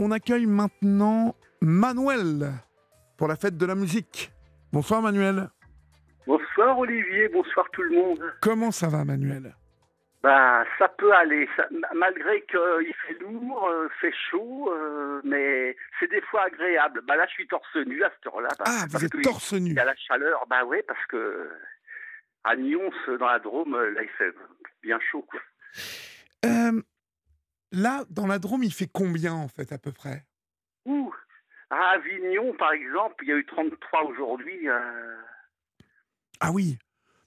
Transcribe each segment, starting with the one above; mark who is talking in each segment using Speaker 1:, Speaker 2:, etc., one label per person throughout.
Speaker 1: on accueille maintenant Manuel pour la fête de la musique. Bonsoir Manuel.
Speaker 2: Bonsoir Olivier, bonsoir tout le monde.
Speaker 1: Comment ça va Manuel?
Speaker 2: Bah ça peut aller, ça- malgré qu'il fait lourd, euh, fait chaud, euh, mais c'est des fois agréable. Bah là je suis torse nu à cette heure-là. bah,
Speaker 1: Ah, vous êtes torse nu.
Speaker 2: Il y a la chaleur, bah ouais, parce que à Nyons, dans la Drôme, là il fait bien chaud quoi.
Speaker 1: Euh, là, dans la Drôme, il fait combien en fait à peu près?
Speaker 2: Ouh, à Avignon par exemple, il y a eu 33 aujourd'hui. euh,
Speaker 1: Ah oui,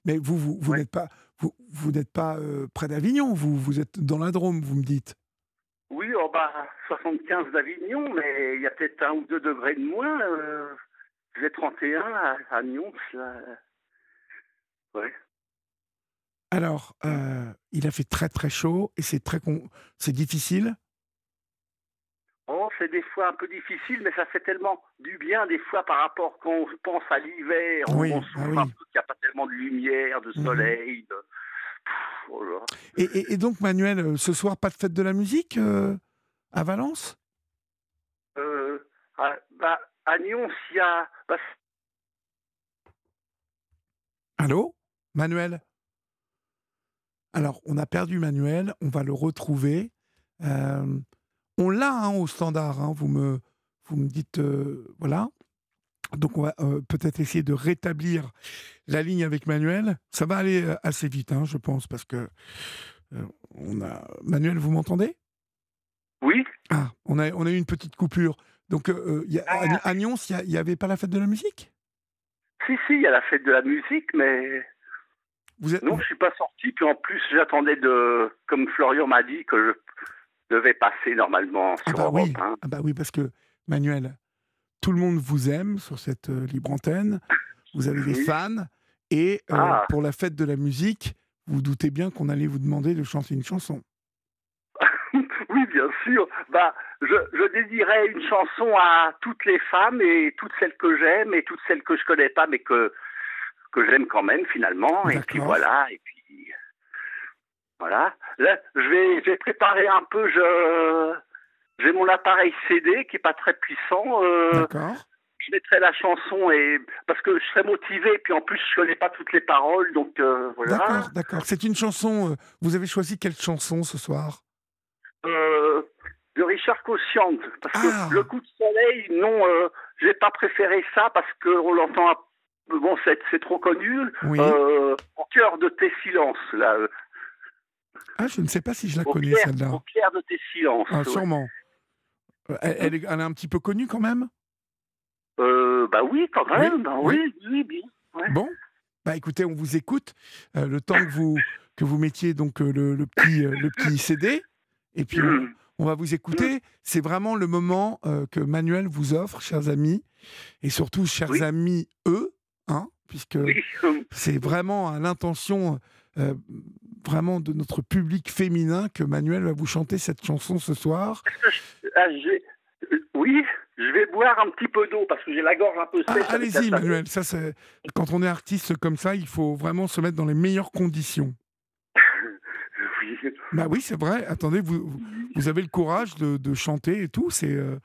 Speaker 1: mais vous, vous, vous
Speaker 2: Ouais.
Speaker 1: n'êtes pas, vous, vous n'êtes pas euh, près d'Avignon, vous, vous êtes dans la Drôme, vous me dites.
Speaker 2: Oui, oh bah 75 d'Avignon, mais il y a peut-être un ou deux degrés de moins. Euh, j'ai 31 à, à Nyons, là. Ouais.
Speaker 1: Alors, euh, il a fait très très chaud et c'est très con- c'est difficile?
Speaker 2: Oh, c'est des fois un peu difficile, mais ça fait tellement du bien des fois par rapport quand on pense à l'hiver, on-
Speaker 1: Oui,
Speaker 2: on
Speaker 1: ah
Speaker 2: souffre
Speaker 1: oui.
Speaker 2: un peu qu'il n'y a pas tellement de lumière, de
Speaker 1: Mhm.
Speaker 2: soleil. de- Pff, oh là.
Speaker 1: Et, et- et donc Manuel, euh, ce soir pas de fête de la musique euh, à Valence?
Speaker 2: Euh, à, bah, à y a... bah,
Speaker 1: Allô? Manuel? Alors, on a perdu Manuel, on va le retrouver. Euh, on l'a hein, au standard, hein, vous, me, vous me dites, euh, voilà. Donc, on va euh, peut-être essayer de rétablir la ligne avec Manuel. Ça va aller assez vite, hein, je pense, parce que on a... Manuel, vous m'entendez?
Speaker 2: Oui,
Speaker 1: Ah, on a, on a eu une petite coupure. Donc, euh, euh, il y a- à,
Speaker 2: Ah.
Speaker 1: à Nyons, il n'y avait pas la fête de la musique?
Speaker 2: Si, si, il y a la fête de la musique, mais...
Speaker 1: vous êtes,
Speaker 2: Non, je suis pas sorti. Puis en plus, j'attendais de, comme Florian m'a dit, que je devais passer normalement
Speaker 1: Ah
Speaker 2: sur
Speaker 1: bah
Speaker 2: Europe
Speaker 1: oui, ah bah oui, parce que Manuel, tout le monde vous aime sur cette euh, libre antenne. Vous avez des
Speaker 2: Oui.
Speaker 1: fans et euh,
Speaker 2: Ah.
Speaker 1: pour la fête de la musique, vous doutez bien qu'on allait vous demander de chanter une chanson.
Speaker 2: oui, bien sûr. Bah, je, je dédierais une chanson à toutes les femmes et toutes celles que j'aime et toutes celles que je connais pas, mais que que j'aime quand même finalement. Et puis voilà. Et puis voilà. Là, je vais, je vais préparer un peu. Je j'ai mon appareil CD qui est pas très puissant. euh, je mettrai la chanson et parce que je serai motivé puis en plus je connais pas toutes les paroles donc euh, voilà
Speaker 1: D'accord, d'accord. C'est une chanson. euh, vous avez choisi quelle chanson ce soir?
Speaker 2: Euh, de Richard Cossiand parce que
Speaker 1: Ah.
Speaker 2: le coup de soleil non j'ai pas préféré ça parce que on l'entend un- bon c'est trop connu
Speaker 1: Oui.
Speaker 2: euh, au cœur de tes silences là
Speaker 1: Ah, je ne sais pas si je la
Speaker 2: au
Speaker 1: connais celle-là.
Speaker 2: au clair de tes silences
Speaker 1: Ah, sûrement. Euh, Elle, elle est, elle est un petit peu connue quand même?
Speaker 2: Euh, bah oui quand même bah
Speaker 1: oui.
Speaker 2: oui oui bien ouais.
Speaker 1: Bon, bah écoutez, on vous écoute. Euh, le temps que vous que vous mettiez donc le, le petit le petit CD et puis on, on va vous écouter. C'est vraiment le moment que Manuel vous offre, chers amis, et surtout chers amis eux, hein, puisque
Speaker 2: oui
Speaker 1: c'est vraiment à l'intention euh, vraiment de notre public féminin que Manuel va vous chanter cette chanson ce soir.
Speaker 2: Ah, euh, oui, je vais boire un petit peu d'eau parce que j'ai la gorge un peu
Speaker 1: Ah,
Speaker 2: sèche.
Speaker 1: Allez-y. Manuel. Ça, c'est quand on est artiste comme ça, il faut vraiment se mettre dans les meilleures conditions.
Speaker 2: Oui.
Speaker 1: Bah oui, c'est vrai. Attendez, vous, vous- avez le courage de, de chanter et tout. C'est euh,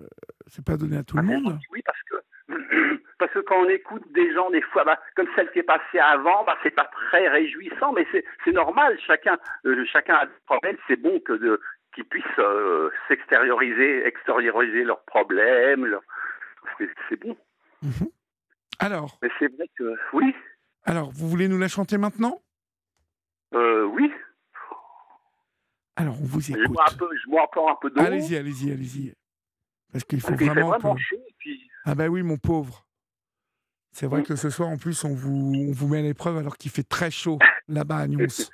Speaker 1: euh, c'est pas donné à tout le
Speaker 2: Ah,
Speaker 1: monde.
Speaker 2: Oui, parce parce que quand on écoute des gens des fois, bah, comme celle qui est passée avant, bah, c'est pas très réjouissant, mais c'est normal. Chacun euh, chacun a des problèmes. C'est bon que de qu'ils puissent euh, s'extérioriser, extérioriser leurs problèmes. C'est bon.
Speaker 1: Mhm. Alors,
Speaker 2: Mais c'est vrai que oui,
Speaker 1: alors, vous voulez nous la chanter maintenant?
Speaker 2: Euh, oui.
Speaker 1: Alors, on vous
Speaker 2: Je
Speaker 1: écoute.
Speaker 2: bois un peu, je bois encore un peu d'eau.
Speaker 1: Allez-y, allez-y, allez-y. Parce qu'il faut
Speaker 2: Parce
Speaker 1: vraiment,
Speaker 2: vraiment chaud. Puis
Speaker 1: Ah bah oui, mon pauvre. C'est vrai
Speaker 2: Mm.
Speaker 1: que ce soir, en plus, on vous, on vous met à l'épreuve alors qu'il fait très chaud là-bas à Nyons.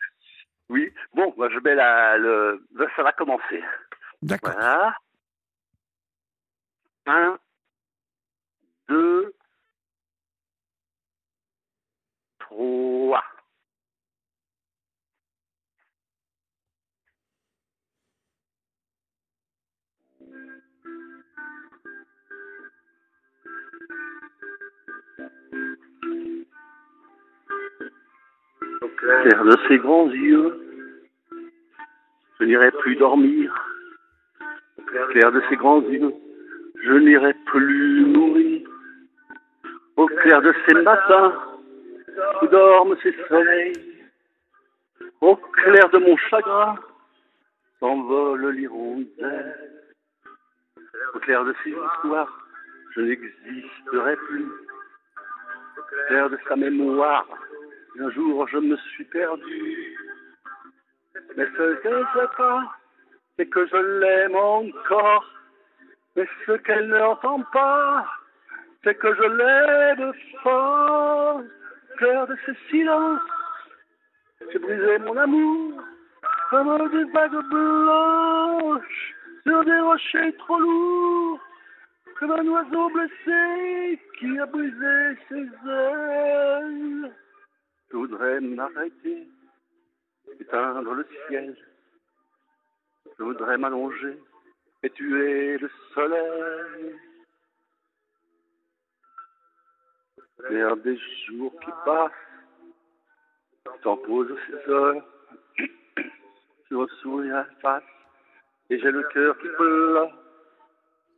Speaker 2: oui. Bon, bah, je mets la le. Ça va commencer.
Speaker 1: D'accord.
Speaker 2: Voilà. Un, Au clair de ses grands yeux, je n'irai plus dormir clair de ses grands yeux, je n'irai plus mourir. Au clair de ces matins où dorment ses soleils, au clair de mon chagrin, s'envole l'hirondelle. Au clair de ses histoires, je n'existerai plus. Au clair de sa mémoire, un jour je me suis perdu. Mais ce qu'elle ne sait pas, c'est que je l'aime encore. Mais ce qu'elle n'entend pas, c'est que je l'aime fort. Cœur de ce silence, j'ai brisé mon amour comme des vagues blanches sur des rochers trop lourds, comme un oiseau blessé qui a brisé ses ailes. Je voudrais m'arrêter, éteindre le ciel. Je voudrais m'allonger et tuer le soleil. Vers des jours qui passent, t'en pose ses heures. Je me à face et j'ai le cœur qui pleure.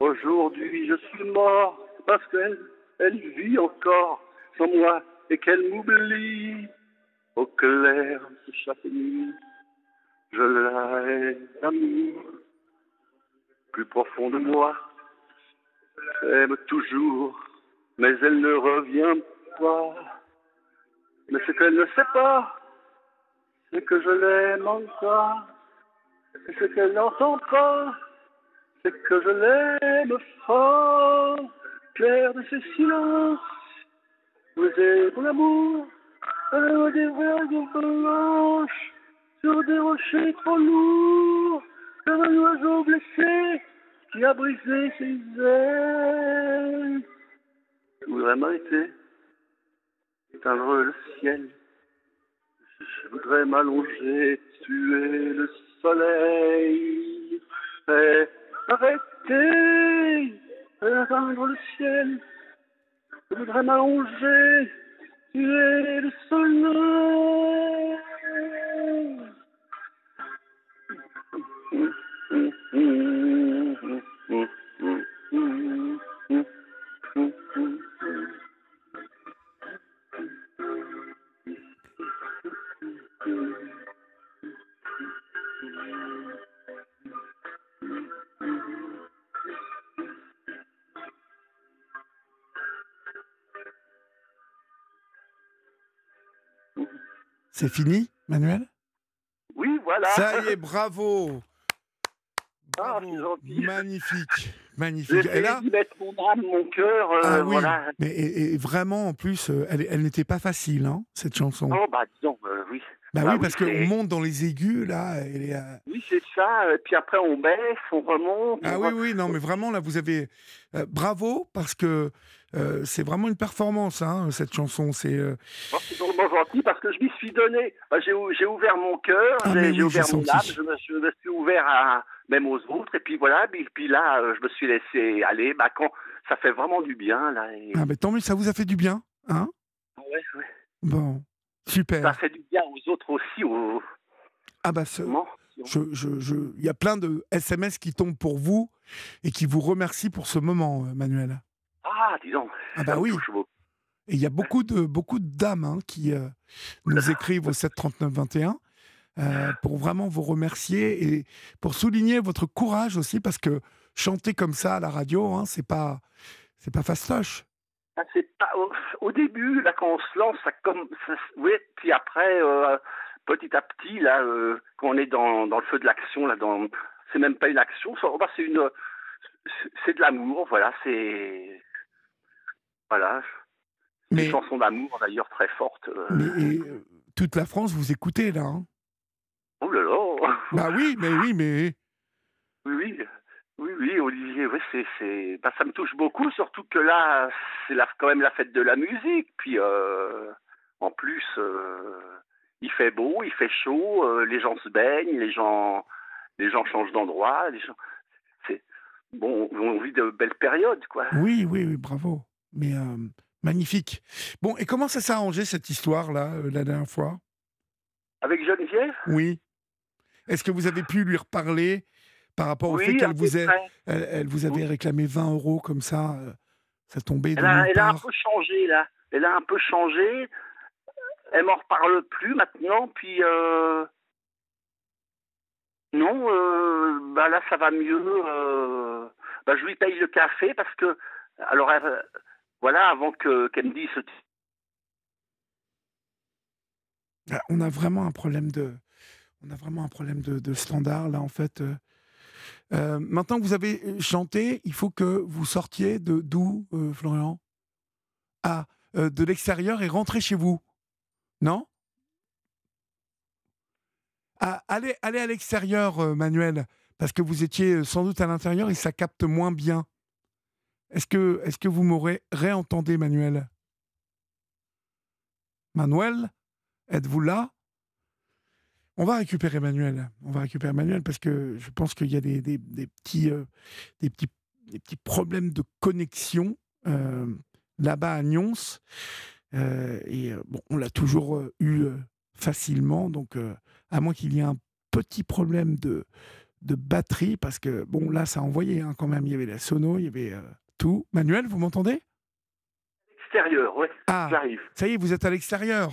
Speaker 2: Aujourd'hui, je suis mort parce qu'elle elle vit encore sans moi et qu'elle m'oublie. Au clair de chaque nuit, je la hais d'amour. Plus profond de moi, j'aime toujours, mais elle ne revient pas. Mais ce qu'elle ne sait pas, c'est que je l'aime encore. Et ce qu'elle n'entend pas, c'est que je l'aime fort. Clair de ce silence, vous êtes mon amour, à des vagues blanches, sur des rochers trop lourds, comme un oiseau blessé qui a brisé ses ailes. Je voudrais m'arrêter, éteindre le ciel. Je voudrais m'allonger, tuer le soleil. Et arrêter, éteindre le ciel. Je voudrais m'allonger, tuer
Speaker 1: C'est fini, Manuel?
Speaker 2: Oui, voilà.
Speaker 1: Ça y est, bravo
Speaker 2: Ah,
Speaker 1: Bravo. Magnifique, magnifique. Et là,
Speaker 2: mettre mon âme, mon cœur, euh,
Speaker 1: ah oui,
Speaker 2: voilà.
Speaker 1: mais et, et vraiment, en plus, euh, elle, elle n'était pas facile, hein, cette chanson.
Speaker 2: Oh, bah, disons, euh, oui.
Speaker 1: Bah
Speaker 2: bah
Speaker 1: oui,
Speaker 2: oui,
Speaker 1: parce qu'on monte dans les aigus, là. Euh,
Speaker 2: Oui, c'est ça. euh, Puis après, on baisse, on remonte.
Speaker 1: Ah
Speaker 2: on
Speaker 1: oui, oui, non, mais vraiment, là, vous avez... euh, bravo, parce que euh, c'est vraiment une performance, hein, cette chanson. C'est...
Speaker 2: Oh, c'est drôlement gentil parce que je m'y suis donné. Bah, j'ai, ou- j'ai ouvert mon cœur,
Speaker 1: Ah,
Speaker 2: j'ai,
Speaker 1: oui,
Speaker 2: ouvert mon âme, je me, je me suis ouvert à, même aux autres. Et puis voilà, puis, puis là, je me suis laissé aller. Bah, quand, ça fait vraiment du bien. Là, et...
Speaker 1: Ah, mais tant mieux, ça vous a fait du bien, hein?
Speaker 2: Ouais, ouais.
Speaker 1: Bon,
Speaker 2: Ça
Speaker 1: super.
Speaker 2: fait du bien aux autres aussi. Au...
Speaker 1: Ah bah, ce- je, je, je- il y a plein de SMS qui tombent pour vous et qui vous remercient pour ce moment, euh, Manuel.
Speaker 2: Ah, disons.
Speaker 1: Ah bah
Speaker 2: ça
Speaker 1: oui. Et il y a beaucoup de, beaucoup de dames hein, qui euh, nous écrivent au 739 21 euh, pour vraiment vous remercier et pour souligner votre courage aussi parce que chanter comme ça à la radio, hein, c'est pas c'est pas fastoche.
Speaker 2: C'est pas au, début là quand on se lance ça comme ça, oui puis après euh, petit à petit là euh, quand on est dans, dans le feu de l'action là dans c'est même pas une action c'est une c'est- de l'amour voilà c'est voilà
Speaker 1: Mais,
Speaker 2: une chanson d'amour d'ailleurs très forte euh.
Speaker 1: mais et, euh, toute la France vous écoutez là. hein?
Speaker 2: oh là là
Speaker 1: Bah oui, mais oui, mais
Speaker 2: oui oui oui oui Olivier oui c'est c'est bah, ça me touche beaucoup surtout que là c'est la, quand même la fête de la musique puis euh, en plus euh, il fait beau il fait chaud euh, les gens se baignent les gens les gens changent d'endroit les gens c'est bon on vit de belles périodes quoi
Speaker 1: oui, oui, oui, bravo. Mais magnifique. Bon, et comment ça s'est arrangé cette histoire là euh, la dernière fois?
Speaker 2: Avec Geneviève?
Speaker 1: Oui. Est-ce que vous avez pu lui reparler? Par rapport au
Speaker 2: Oui,
Speaker 1: fait qu'elle vous, ait- elle, elle vous avait réclamé 20 euros comme ça, euh, ça tombait de
Speaker 2: Elle a, elle a un peu changé, là. Elle a un peu changé. Elle m'en reparle plus maintenant, puis... euh, Non, euh, bah là, ça va mieux. euh, Bah, je lui paye le café parce que... Alors, elle- voilà, avant que qu'elle me dise...
Speaker 1: Ah, On a vraiment un problème de, on a vraiment un problème de, de standard là en fait. euh. Euh, maintenant que vous avez euh, chanté, il faut que vous sortiez de d'où, euh, Florian? Ah, de l'extérieur et rentrez chez vous. Non? Ah, allez, à l'extérieur, Manuel, parce que vous étiez sans doute à l'intérieur et ça capte moins bien. Est-ce que, que vous m'aurez réentendé, Manuel? Manuel, êtes-vous là? On va récupérer Manuel. On va récupérer Manuel parce que je pense qu'il y a des, des- des petits, euh, des, petits, des petits problèmes de connexion euh, là-bas à Nyons. Euh, et bon, on l'a toujours eu facilement, donc à moins qu'il y ait un petit problème de, de batterie, parce que bon, là, ça a envoyé hein, quand même. Il y avait la sono, il y avait tout. Manuel, vous m'entendez?
Speaker 2: Extérieur, ouais,
Speaker 1: Ah,
Speaker 2: j'arrive.
Speaker 1: ça y est, vous êtes à l'extérieur.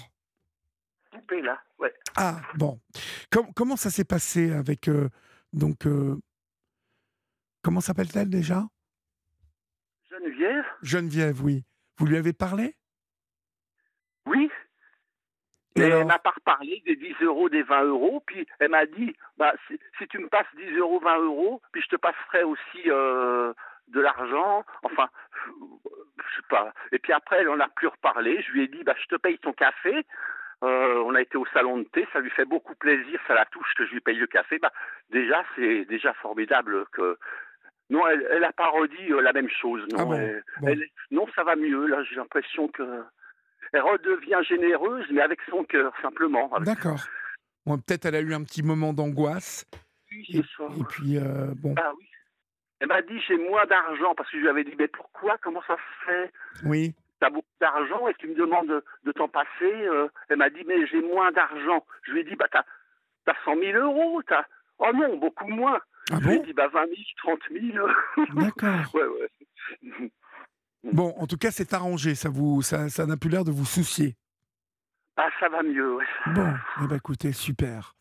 Speaker 2: Coupé, là, ouais.
Speaker 1: Ah, bon. Com- comment ça s'est passé avec. euh, donc. euh, comment s'appelle-t-elle déjà?
Speaker 2: Geneviève
Speaker 1: Geneviève, oui. Vous lui avez parlé?
Speaker 2: Oui,
Speaker 1: Et
Speaker 2: elle m'a pas reparlé des 10 euros, des 20 euros. Puis elle m'a dit, bah, si, si tu me passes 10 euros, 20 euros, puis je te passerai aussi euh, de l'argent. Enfin, je sais pas. Et puis après, elle en a plus reparlé. Je lui ai dit, bah, je te paye ton café. Euh, on a été au salon de thé, ça lui fait beaucoup plaisir, ça la touche que je lui paye le café. Bah, déjà, c'est déjà formidable que. Non, elle, elle a pas redit euh, la même chose. Non,
Speaker 1: Ah bon,
Speaker 2: Elle-
Speaker 1: bon.
Speaker 2: elle- non, ça va mieux. Là, j'ai l'impression que elle redevient généreuse, mais avec son cœur, simplement. Avec
Speaker 1: D'accord. Bon, Peut-être elle a eu un petit moment d'angoisse.
Speaker 2: lui,
Speaker 1: Et,
Speaker 2: ça.
Speaker 1: et puis, euh, bon.
Speaker 2: Ah oui. Elle m'a dit j'ai moins d'argent parce que je lui avais dit mais pourquoi comment ça se fait?
Speaker 1: Oui.
Speaker 2: T'as beaucoup d'argent et tu me demandes de, de t'en passer euh, Elle m'a dit mais j'ai moins d'argent. Je lui ai dit bah t'as t'as 100 000 euros t'as oh non beaucoup moins.
Speaker 1: Ah
Speaker 2: je lui ai dit bah 20 000 30 000.
Speaker 1: D'accord.
Speaker 2: ouais ouais.
Speaker 1: Bon, en tout cas, c'est arrangé. Ça vous, ça, ça n'a plus l'air de vous soucier.
Speaker 2: Ah ça va mieux. Ouais.
Speaker 1: Bon, eh ben, écoutez, super.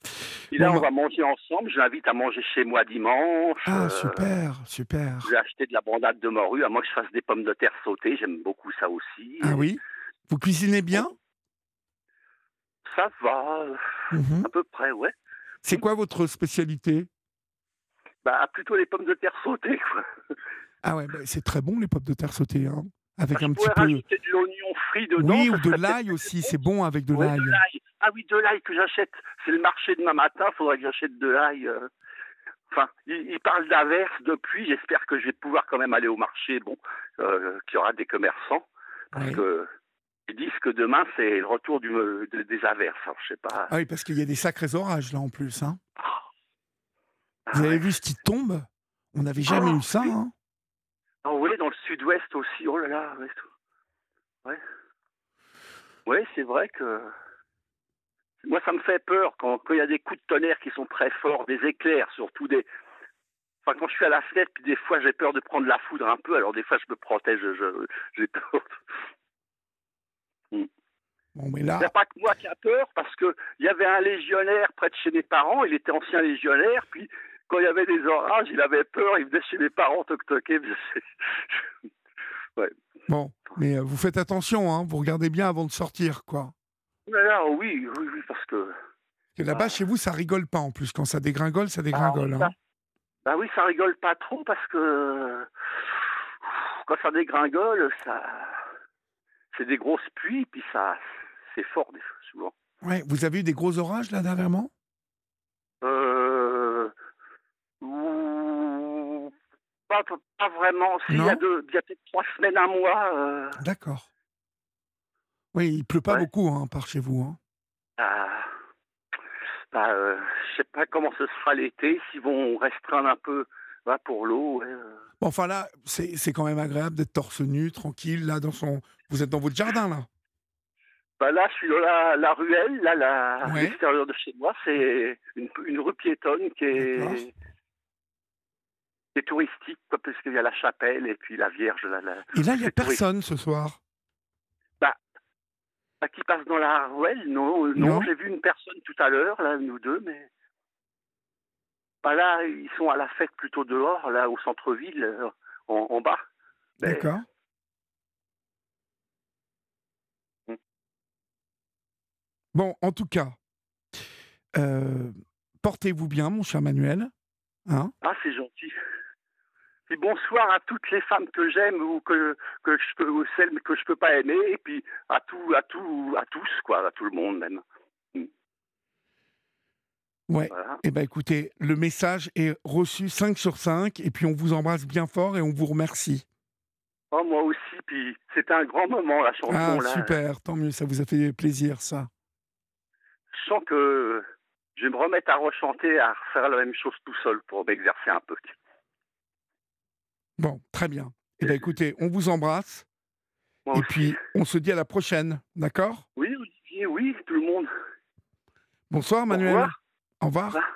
Speaker 2: Et là
Speaker 1: Bon,
Speaker 2: on
Speaker 1: bah-
Speaker 2: va manger ensemble. Je l'invite à manger chez moi dimanche.
Speaker 1: Ah,
Speaker 2: Euh,
Speaker 1: super, super.
Speaker 2: J'ai acheté de la bandade de morue, à moins que je fasse des pommes de terre sautées, j'aime beaucoup ça aussi.
Speaker 1: Ah oui? Vous cuisinez bien?
Speaker 2: Ça va,
Speaker 1: Mhm.
Speaker 2: à peu près, ouais.
Speaker 1: C'est quoi votre spécialité?
Speaker 2: Bah, plutôt les pommes de terre sautées, quoi.
Speaker 1: Ah ouais, bah, c'est très bon les pommes de terre sautées, hein. avec
Speaker 2: Je
Speaker 1: un petit peu.
Speaker 2: de l'oignon frit dedans.
Speaker 1: Oui, ou de l'ail aussi, c'est bon avec de l'ail.
Speaker 2: Ah oui, de l'ail que j'achète. C'est le marché demain matin, faudrait que j'achète de l'ail. euh. Enfin, il, il parle d'averse, de pluie. J'espère que je vais pouvoir quand même aller au marché, bon, euh, qu'il y aura des commerçants. Parce que ils disent que demain, c'est le retour du, de- des averses. Alors, je sais pas.
Speaker 1: Ah oui, parce qu'il y a des sacrés orages là en plus. Hein.
Speaker 2: Ah
Speaker 1: Vous avez
Speaker 2: ouais.
Speaker 1: vu ce qui tombe? On n'avait jamais
Speaker 2: Oh,
Speaker 1: eu ça.
Speaker 2: oui.
Speaker 1: Hein.
Speaker 2: Ah oui, dans le sud-ouest aussi. Oh là là. Ouais. Ouais, Ouais, c'est vrai que. Moi, ça me fait peur quand il y a des coups de tonnerre qui sont très forts, des éclairs, surtout des. Enfin, quand je suis à la fenêtre, puis des fois j'ai peur de prendre la foudre un peu, alors des fois je me protège, j'ai peur.
Speaker 1: Bon, mais
Speaker 2: Il n'y a
Speaker 1: là,
Speaker 2: pas que moi qui a peur, parce qu'il y avait un légionnaire près de chez mes parents, il était ancien légionnaire, puis quand il y avait des orages, il avait peur, il venait chez mes parents toc-toquer.
Speaker 1: bon, mais euh, vous faites attention, hein, vous regardez bien avant de sortir, quoi.
Speaker 2: Là, là, oui, oui, oui, parce que.
Speaker 1: Que là-bas,
Speaker 2: Ah.
Speaker 1: chez vous, ça rigole pas en plus. Quand ça dégringole, ça dégringole.
Speaker 2: Ah,
Speaker 1: hein.
Speaker 2: Bah oui, ça rigole pas trop parce que quand ça dégringole, ça c'est des grosses pluies, puis ça c'est fort des fois, souvent.
Speaker 1: Ouais, vous avez eu des gros orages là dernièrement?
Speaker 2: Euh... Pas, pas vraiment. Si, il y a, deux- il y a peut-être trois semaines, un mois. euh,
Speaker 1: D'accord. Oui, il pleut pas
Speaker 2: Ouais.
Speaker 1: beaucoup hein, par chez vous. Hein.
Speaker 2: bah, bah, euh, je sais pas comment ce sera l'été, s'ils vont restreindre un peu bah, pour l'eau. ouais, euh.
Speaker 1: Bon, enfin là, c'est quand même agréable d'être torse nu, tranquille, là, dans son. Vous êtes dans votre jardin, là.
Speaker 2: Bah là, je suis dans la, la ruelle, là, la- à
Speaker 1: Ouais.
Speaker 2: l'extérieur de chez moi. C'est une, une rue piétonne qui est, touristique, quoi, parce qu'il y a la chapelle et puis la Vierge. La-
Speaker 1: Et là, il n'y a
Speaker 2: touristique.
Speaker 1: personne ce soir?
Speaker 2: Ah, qui passe dans la ruelle Non, euh, non,
Speaker 1: Non.
Speaker 2: j'ai vu une personne tout à l'heure, là, nous deux, mais. Bah là, ils sont à la fête plutôt dehors, là, au centre-ville, euh, en, en bas. Mais-
Speaker 1: D'accord.
Speaker 2: Mm.
Speaker 1: Bon, en tout cas, euh, portez-vous bien, mon cher Manuel. Hein?
Speaker 2: Ah, c'est gentil. Puis bonsoir à toutes les femmes que j'aime ou que, que je peux, ou celles que je peux pas aimer, et puis à tout, à tout, à tous, quoi, à tout le monde même.
Speaker 1: ouais.
Speaker 2: Voilà.
Speaker 1: Eh bien, écoutez, le message est reçu 5 sur 5, et puis on vous embrasse bien fort et on vous remercie.
Speaker 2: Oh, moi aussi, puis c'était un grand moment, la chanson,
Speaker 1: Ah,
Speaker 2: là.
Speaker 1: super, tant mieux, ça vous a fait plaisir, ça.
Speaker 2: Je sens que je vais me remettre à rechanter, à refaire la même chose tout seul pour m'exercer un peu.
Speaker 1: Bon, très bien. Eh bien, écoutez, on vous embrasse,
Speaker 2: Moi
Speaker 1: et
Speaker 2: aussi.
Speaker 1: puis on se dit à la prochaine, d'accord?
Speaker 2: Oui, Olivier, oui, tout le monde.
Speaker 1: Bonsoir,
Speaker 2: Au
Speaker 1: Manuel.
Speaker 2: revoir.
Speaker 1: Au revoir.
Speaker 2: Au revoir.